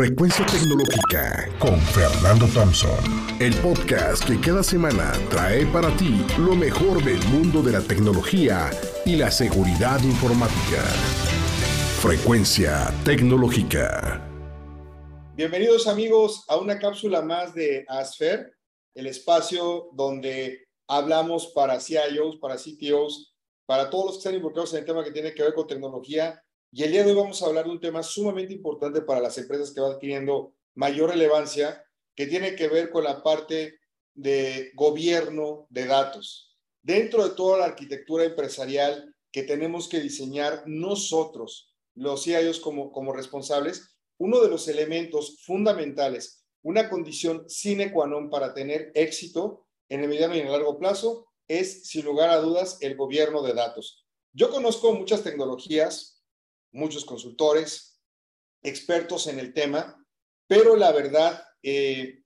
Frecuencia Tecnológica con Fernando Thompson. El podcast que cada semana trae para ti lo mejor del mundo de la tecnología y la seguridad informática. Frecuencia Tecnológica. Bienvenidos amigos a una cápsula más de ASFER, el espacio donde hablamos para CIOs, para CTOs, para todos los que están involucrados en el tema que tiene que ver con tecnología y el día de hoy vamos a hablar de un tema sumamente importante para las empresas que van adquiriendo mayor relevancia, que tiene que ver con la parte de gobierno de datos. Dentro de toda la arquitectura empresarial que tenemos que diseñar nosotros, los CIOs como, como responsables, uno de los elementos fundamentales, una condición sine qua non para tener éxito en el mediano y en el largo plazo, es, sin lugar a dudas, el gobierno de datos. Yo conozco muchas tecnologías, muchos consultores, expertos en el tema, pero la verdad, eh,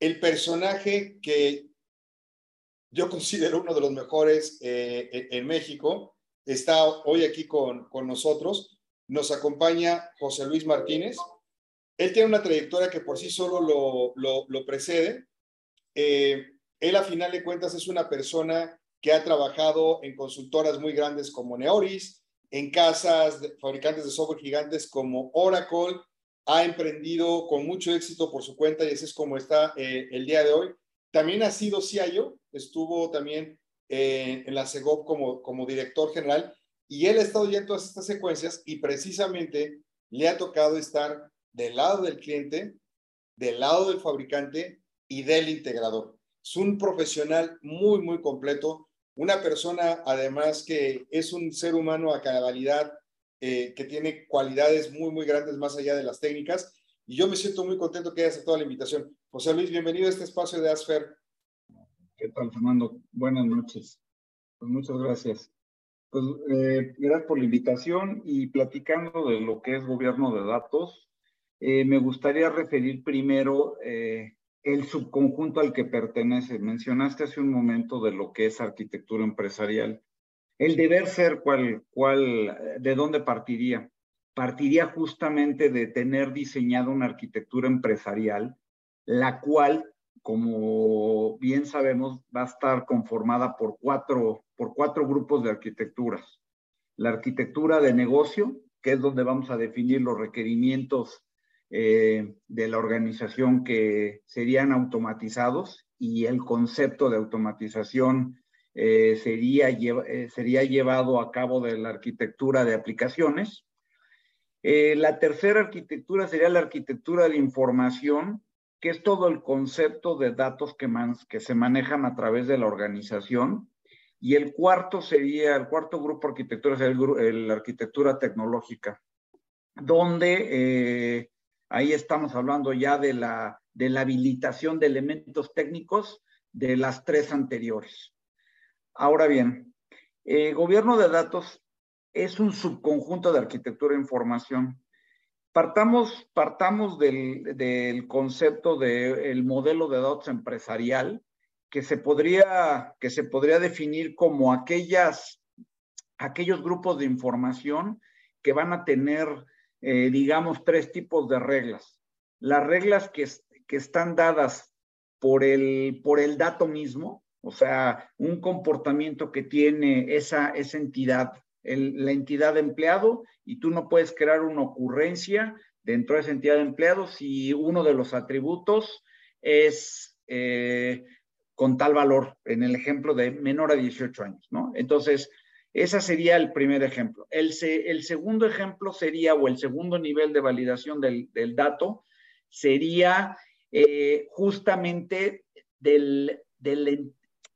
el personaje que yo considero uno de los mejores eh, en México está hoy aquí con, con nosotros. Nos acompaña José Luis Martínez. Él tiene una trayectoria que por sí solo lo, lo, precede. Eh, él, a final de cuentas, es una persona que ha trabajado en consultoras muy grandes como Neoris, en casas de fabricantes de software gigantes como Oracle, ha emprendido con mucho éxito por su cuenta y ese es como está eh, el día de hoy. También ha sido CIO, estuvo también eh, en la CEGOP como, como director general y él ha estado ya en todas estas secuencias y precisamente le ha tocado estar del lado del cliente, del lado del fabricante y del integrador. Es un profesional muy, muy completo una persona, además, que es un ser humano a cabalidad, eh, que tiene cualidades muy, muy grandes más allá de las técnicas. Y yo me siento muy contento que haya aceptado la invitación. José Luis, bienvenido a este espacio de ASFER. ¿Qué tal, Fernando? Buenas noches. Pues muchas gracias. Pues eh, gracias por la invitación y platicando de lo que es gobierno de datos, eh, me gustaría referir primero el subconjunto al que pertenece. Mencionaste hace un momento de lo que es arquitectura empresarial. El deber ser, ¿cuál, cuál, ¿de dónde partiría? Partiría justamente de tener diseñado una arquitectura empresarial, la cual, como bien sabemos, va a estar conformada por cuatro, por cuatro grupos de arquitecturas. La arquitectura de negocio, que es donde vamos a definir los requerimientos eh, de la organización que serían automatizados y el concepto de automatización eh, sería, eh, sería llevado a cabo de la arquitectura de aplicaciones. la tercera arquitectura sería la arquitectura de información, que es todo el concepto de datos que, que se manejan a través de la organización. Y el cuarto sería, el cuarto grupo de arquitectura sería la arquitectura tecnológica, donde Ahí estamos hablando ya de la, de la habilitación de elementos técnicos de las tres anteriores. Ahora bien, eh, gobierno de datos es un subconjunto de arquitectura e información. Partamos, partamos del, del concepto del modelo de datos empresarial, que se podría, que se podría definir como aquellas, aquellos grupos de información que van a tener eh, digamos, tres tipos de reglas. Las reglas que, que están dadas por el, por el dato mismo, o sea, un comportamiento que tiene esa, esa entidad, la entidad de empleado, y tú no puedes crear una ocurrencia dentro de esa entidad de empleado si uno de los atributos es eh, con tal valor, en el ejemplo de menor a 18 años, ¿no? Entonces, ese sería el primer ejemplo. El, el, segundo ejemplo sería, o el segundo nivel de validación del, del dato, sería eh, justamente del, del,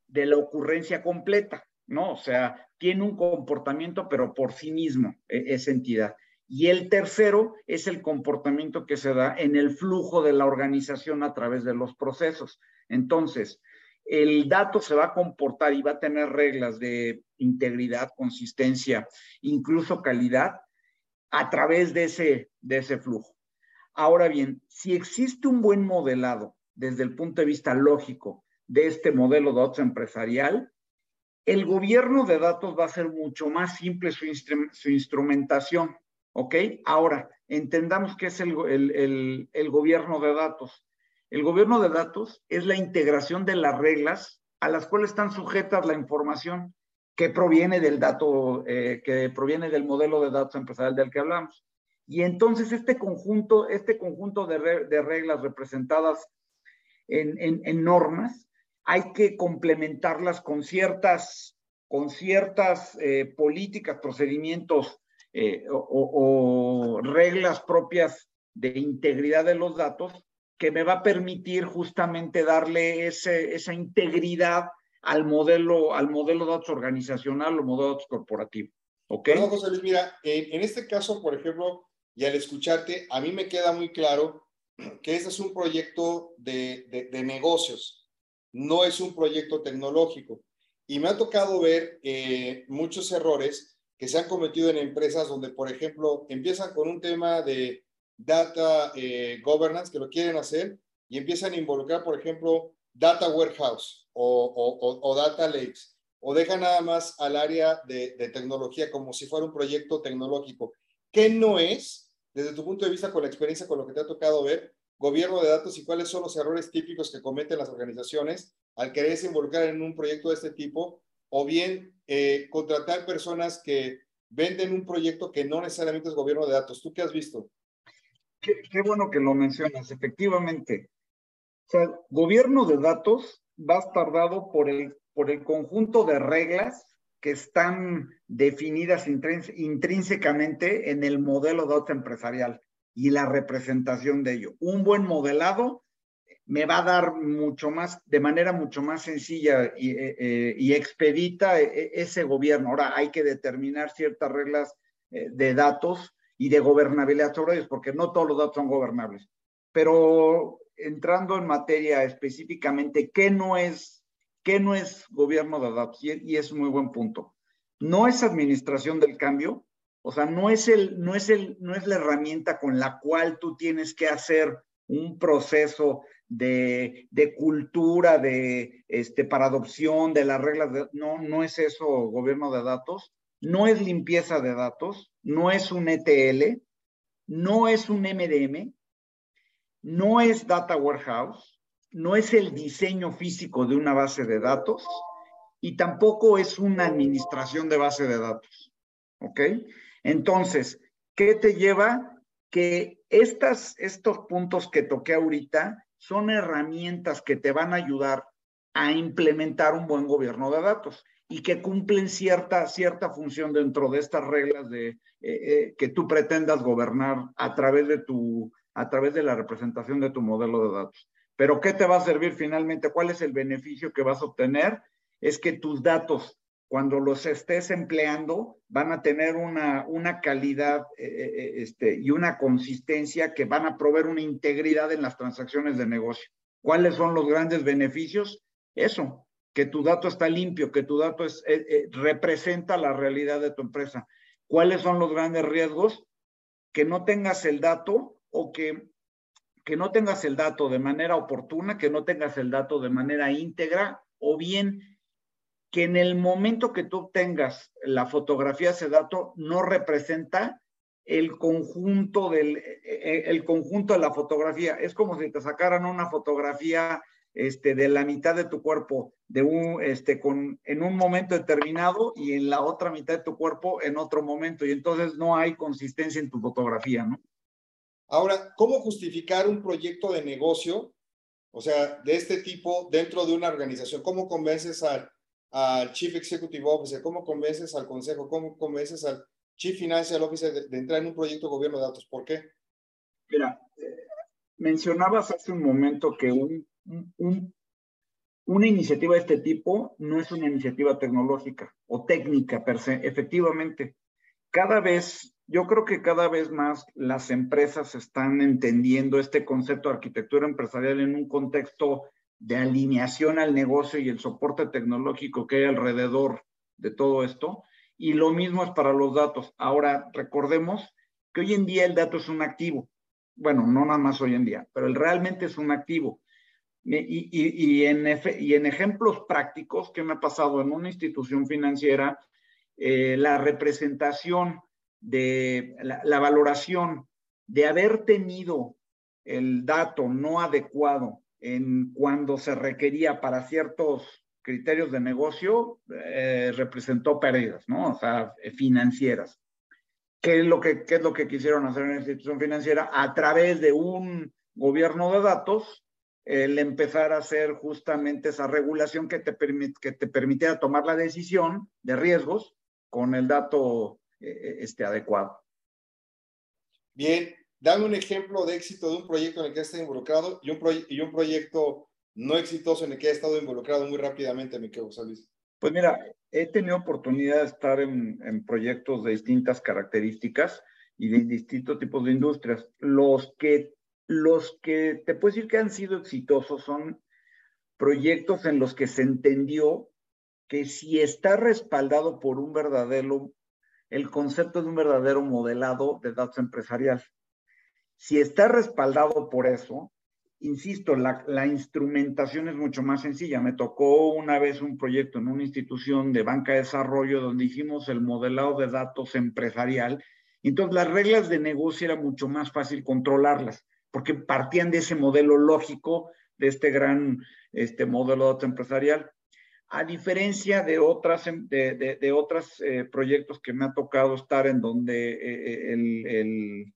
de la ocurrencia completa, ¿no? O sea, tiene un comportamiento, pero por sí mismo, e, esa entidad. Y el tercero es el comportamiento que se da en el flujo de la organización a través de los procesos. Entonces, el dato se va a comportar y va a tener reglas de integridad, consistencia, incluso calidad a través de ese, de ese flujo. Ahora bien, si existe un buen modelado desde el punto de vista lógico de este modelo de datos empresarial, el gobierno de datos va a ser mucho más simple su, su instrumentación. ¿Ok? Ahora, entendamos qué es el, gobierno de datos. El gobierno de datos es la integración de las reglas a las cuales están sujetas la información que proviene del dato, eh, que proviene del modelo de datos empresarial del que hablamos. Y entonces este conjunto, este conjunto de, reglas representadas en, normas, hay que complementarlas con ciertas, con ciertas eh, políticas, procedimientos eh, o, reglas propias de integridad de los datos que me va a permitir justamente darle esa integridad al modelo, al modelo de datos organizacional o modelo de datos corporativo. ¿Ok? No, José Luis, mira, en, este caso, por ejemplo, y al escucharte, a mí me queda muy claro que este es un proyecto de, de, negocios, no es un proyecto tecnológico. Y me ha tocado ver eh, muchos errores que se han cometido en empresas donde, por ejemplo, empiezan con un tema de data eh, governance, que lo quieren hacer, y empiezan a involucrar, por ejemplo, data warehouse o, data lakes, o dejan nada más al área de, tecnología como si fuera un proyecto tecnológico. ¿Qué no es, desde tu punto de vista, con la experiencia, con lo que te ha tocado ver, gobierno de datos y cuáles son los errores típicos que cometen las organizaciones al quererse involucrar en un proyecto de este tipo o bien eh, contratar personas que venden un proyecto que no necesariamente es gobierno de datos. ¿Tú qué has visto? Qué, bueno que lo mencionas, efectivamente. O sea, gobierno de datos va a estar dado por el, por el conjunto de reglas que están definidas intrínsecamente en el modelo de datos empresarial y la representación de ello. Un buen modelado me va a dar mucho más, de manera mucho más sencilla y, eh, eh, expedita eh, ese gobierno. Ahora hay que determinar ciertas reglas de datos y de gobernabilidad sobre ellos, porque no todos los datos son gobernables. Pero entrando en materia específicamente, ¿qué no es, qué no es gobierno de datos? Y, es un muy buen punto. No es administración del cambio, o sea, no es, el, no, es el, no es la herramienta con la cual tú tienes que hacer un proceso de, cultura, de, este, para adopción de las reglas. De, no, no es eso gobierno de datos, no es limpieza de datos, no es un ETL, no es un MDM, no es data warehouse, no es el diseño físico de una base de datos y tampoco es una administración de base de datos. ¿Ok? Entonces, ¿qué te lleva? Que estas, estos puntos que toqué ahorita son herramientas que te van a ayudar a implementar un buen gobierno de datos y que cumplen cierta, cierta función dentro de estas reglas de, eh, eh, que tú pretendas gobernar a través, de tu, a través de la representación de tu modelo de datos. Pero ¿qué te va a servir finalmente? ¿Cuál es el beneficio que vas a obtener? Es que tus datos cuando los estés empleando, van a tener una, una calidad eh, este, y una consistencia que van a proveer una integridad en las transacciones de negocio. ¿Cuáles son los grandes beneficios? Eso, que tu dato está limpio, que tu dato es, representa la realidad de tu empresa. ¿Cuáles son los grandes riesgos? Que no tengas el dato o que, que no tengas el dato de manera oportuna, que no tengas el dato de manera íntegra o bien que en el momento que tú obtengas la fotografía ese dato no representa el conjunto del eh, eh, el conjunto de la fotografía es como si te sacaran una fotografía este de la mitad de tu cuerpo de un este con en un momento determinado y en la otra mitad de tu cuerpo en otro momento y entonces no hay consistencia en tu fotografía, ¿no? Ahora, ¿cómo justificar un proyecto de negocio, o sea, de este tipo dentro de una organización? ¿Cómo convences a al Chief Executive Officer? ¿Cómo convences al consejo? ¿Cómo convences al Chief Financial Officer de, entrar en un proyecto de gobierno de datos? ¿Por qué? Mira, eh, mencionabas hace un momento que una iniciativa de este tipo no es una iniciativa tecnológica o técnica per se. Efectivamente, cada vez, yo creo que cada vez más las empresas están entendiendo este concepto de arquitectura empresarial en un contexto de alineación al negocio y el soporte tecnológico que hay alrededor de todo esto. Y lo mismo es para los datos. Ahora, recordemos que hoy en día el dato es un activo. Bueno, no nada más hoy en día, pero el realmente es un activo. Y, en, y en ejemplos prácticos que me ha pasado en una institución financiera, eh, la representación de la, valoración de haber tenido el dato no adecuado en cuando se requería para ciertos criterios de negocio, eh, representó pérdidas, ¿no? O sea, financieras. ¿Qué es, lo que, ¿Qué es lo que quisieron hacer en la institución financiera? A través de un gobierno de datos, el empezar a hacer justamente esa regulación que te, que te permitiera tomar la decisión de riesgos con el dato eh, este, adecuado. Bien, dame un ejemplo de éxito de un proyecto en el que has estado involucrado y un, y un proyecto no exitoso en el que has estado involucrado muy rápidamente, mi querido Luis. Pues mira, he tenido oportunidad de estar en, en proyectos de distintas características y de distintos tipos de industrias. Los que, los que te puedo decir que han sido exitosos son proyectos en los que se entendió que si está respaldado por un verdadero, el concepto de un verdadero modelado de datos empresarial. Si está respaldado por eso, insisto, la, la, instrumentación es mucho más sencilla. Me tocó una vez un proyecto en una institución de banca de desarrollo donde hicimos el modelado de datos empresarial. Entonces, las reglas de negocio era mucho más fácil controlarlas, porque partían de ese modelo lógico, de este gran este modelo empresarial. A diferencia de otras, de, de otros eh, proyectos que me ha tocado estar en donde eh, eh, el, el,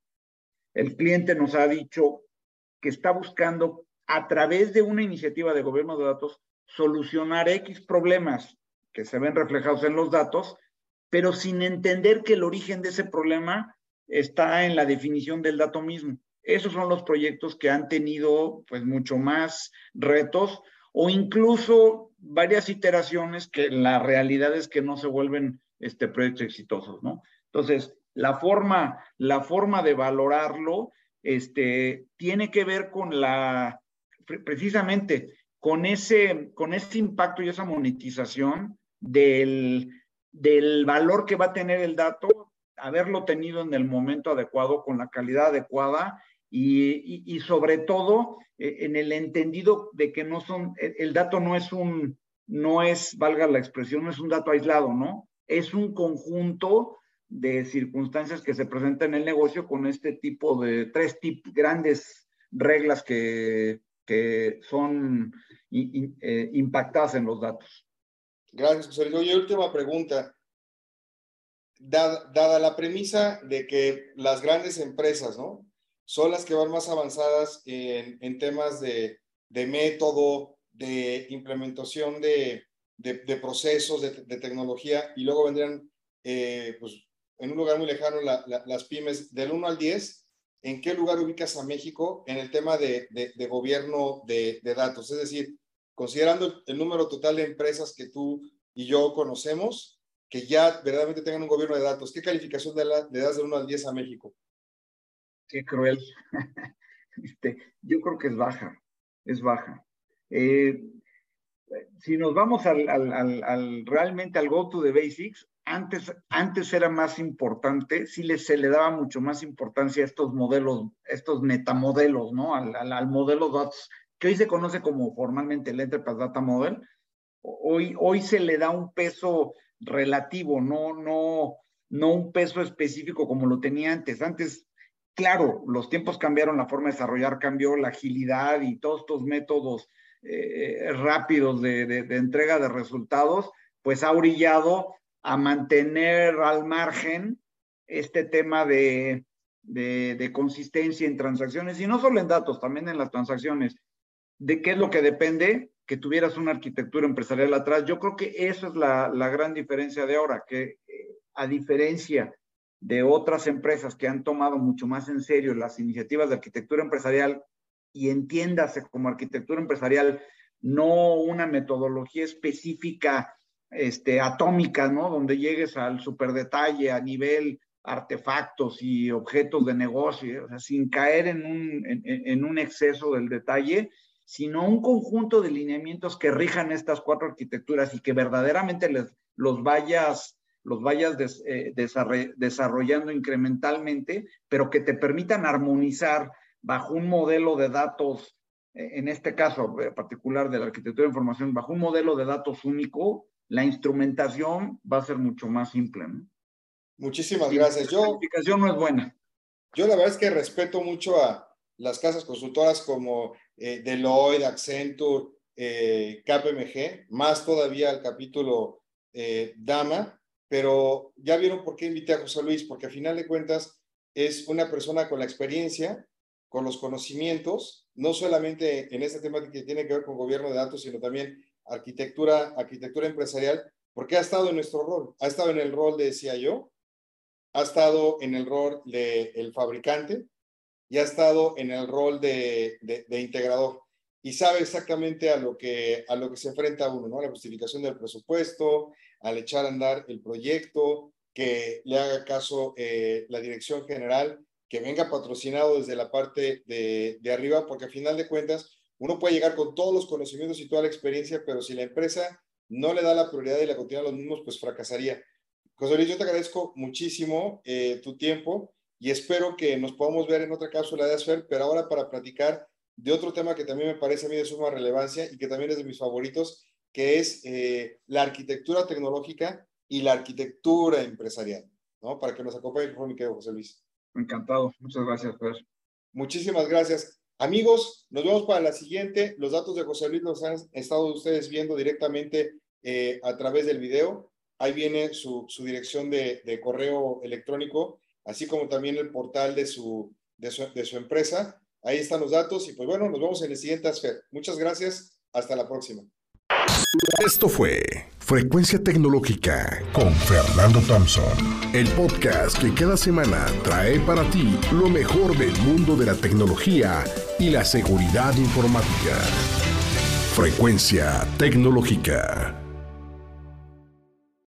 el cliente nos ha dicho, que está buscando a través de una iniciativa de gobierno de datos solucionar X problemas que se ven reflejados en los datos, pero sin entender que el origen de ese problema está en la definición del dato mismo. Esos son los proyectos que han tenido pues mucho más retos o incluso varias iteraciones que la realidad es que no se vuelven este, proyectos exitosos, ¿no? Entonces, la forma, la forma de valorarlo este, tiene que ver con la, precisamente, con ese, con ese impacto y esa monetización del, del valor que va a tener el dato, haberlo tenido en el momento adecuado, con la calidad adecuada y, sobre todo eh, en el entendido de que no son, el, dato no es un, no es, valga la expresión, no es un dato aislado, ¿no? Es un conjunto de circunstancias que se presentan en el negocio con este tipo de tres grandes reglas que, que son eh, impactadas en los datos. Gracias, José Luis. Y última pregunta. Dada, la premisa de que las grandes empresas, ¿no? Son las que van más avanzadas en, temas de, método, de implementación de, procesos, de, tecnología, y luego vendrían eh, pues, en un lugar muy lejano las pymes, del 1 al 10, ¿en qué lugar ubicas a México en el tema de, gobierno de, datos? Es decir, considerando el número total de empresas que tú y yo conocemos, que ya verdaderamente tengan un gobierno de datos, ¿qué calificación le, das del 1 al 10 a México? Qué cruel. Este, yo creo que es baja, es baja. Eh, si nos vamos al, al, al, realmente al go to the basics, antes, antes era más importante, sí le, se le daba mucho más importancia a estos modelos, estos metamodelos, ¿no? Al, modelo DOTS, que hoy se conoce como formalmente el Enterprise Data Model. Hoy, hoy se le da un peso relativo, no, no, no un peso específico como lo tenía antes. Antes, claro, los tiempos cambiaron, la forma de desarrollar cambió, la agilidad y todos estos métodos eh, rápidos de, entrega de resultados, pues ha orillado a mantener al margen este tema de, consistencia en transacciones, y no solo en datos, también en las transacciones. ¿De qué es lo que depende? Que tuvieras una arquitectura empresarial atrás. Yo creo que eso es la, la gran diferencia de ahora, que eh, a diferencia de otras empresas que han tomado mucho más en serio las iniciativas de arquitectura empresarial y entiéndase como arquitectura empresarial, no una metodología específica este, atómica, ¿no? Donde llegues al superdetalle a nivel artefactos y objetos de negocio, sea, sin caer en un, en un exceso del detalle, sino un conjunto de lineamientos que rijan estas cuatro arquitecturas y que verdaderamente les, los vayas, los vayas des, eh, desarrollando incrementalmente, pero que te permitan armonizar bajo un modelo de datos, eh, en este caso eh, particular de la arquitectura de información, bajo un modelo de datos único, la instrumentación va a ser mucho más simple. ¿no? Muchísimas gracias. La calificación no es buena. Yo la verdad es que respeto mucho a las casas consultoras como eh, Deloitte, Accenture, eh, KPMG, más todavía al capítulo eh, Dama, pero ya vieron por qué invité a José Luis, porque a final de cuentas es una persona con la experiencia, con los conocimientos, no solamente en esta temática que tiene que ver con gobierno de datos, sino también arquitectura, arquitectura empresarial, porque ha estado en nuestro rol, ha estado en el rol de CIO, ha estado en el rol del el fabricante y ha estado en el rol de, de, integrador y sabe exactamente a lo, que, a lo que se enfrenta uno, ¿no? A la justificación del presupuesto, al echar a andar el proyecto, que le haga caso eh, la dirección general, que venga patrocinado desde la parte de, de arriba, porque a final de cuentas uno puede llegar con todos los conocimientos y toda la experiencia, pero si la empresa no le da la prioridad y la continúa los mismos, pues fracasaría. José Luis, yo te agradezco muchísimo eh, tu tiempo y espero que nos podamos ver en otra cápsula de ASFER, pero ahora para platicar de otro tema que también me parece a mí de suma relevancia y que también es de mis favoritos, que es eh, la arquitectura tecnológica y la arquitectura empresarial, ¿no? Para que nos acompañe, por mi querido José Luis. Encantado. Muchas gracias, Fer. Muchísimas gracias. Amigos, nos vemos para la siguiente. Los datos de José Luis los han estado ustedes viendo directamente eh, a través del video. Ahí viene su, su dirección de, de, correo electrónico, así como también el portal de su, de su, de su empresa. Ahí están los datos y pues bueno, nos vemos en el siguiente ASFER. Muchas gracias. Hasta la próxima. Esto fue Frecuencia Tecnológica con Fernando Thompson, el podcast que cada semana trae para ti lo mejor del mundo de la tecnología y la seguridad informática. Frecuencia Tecnológica.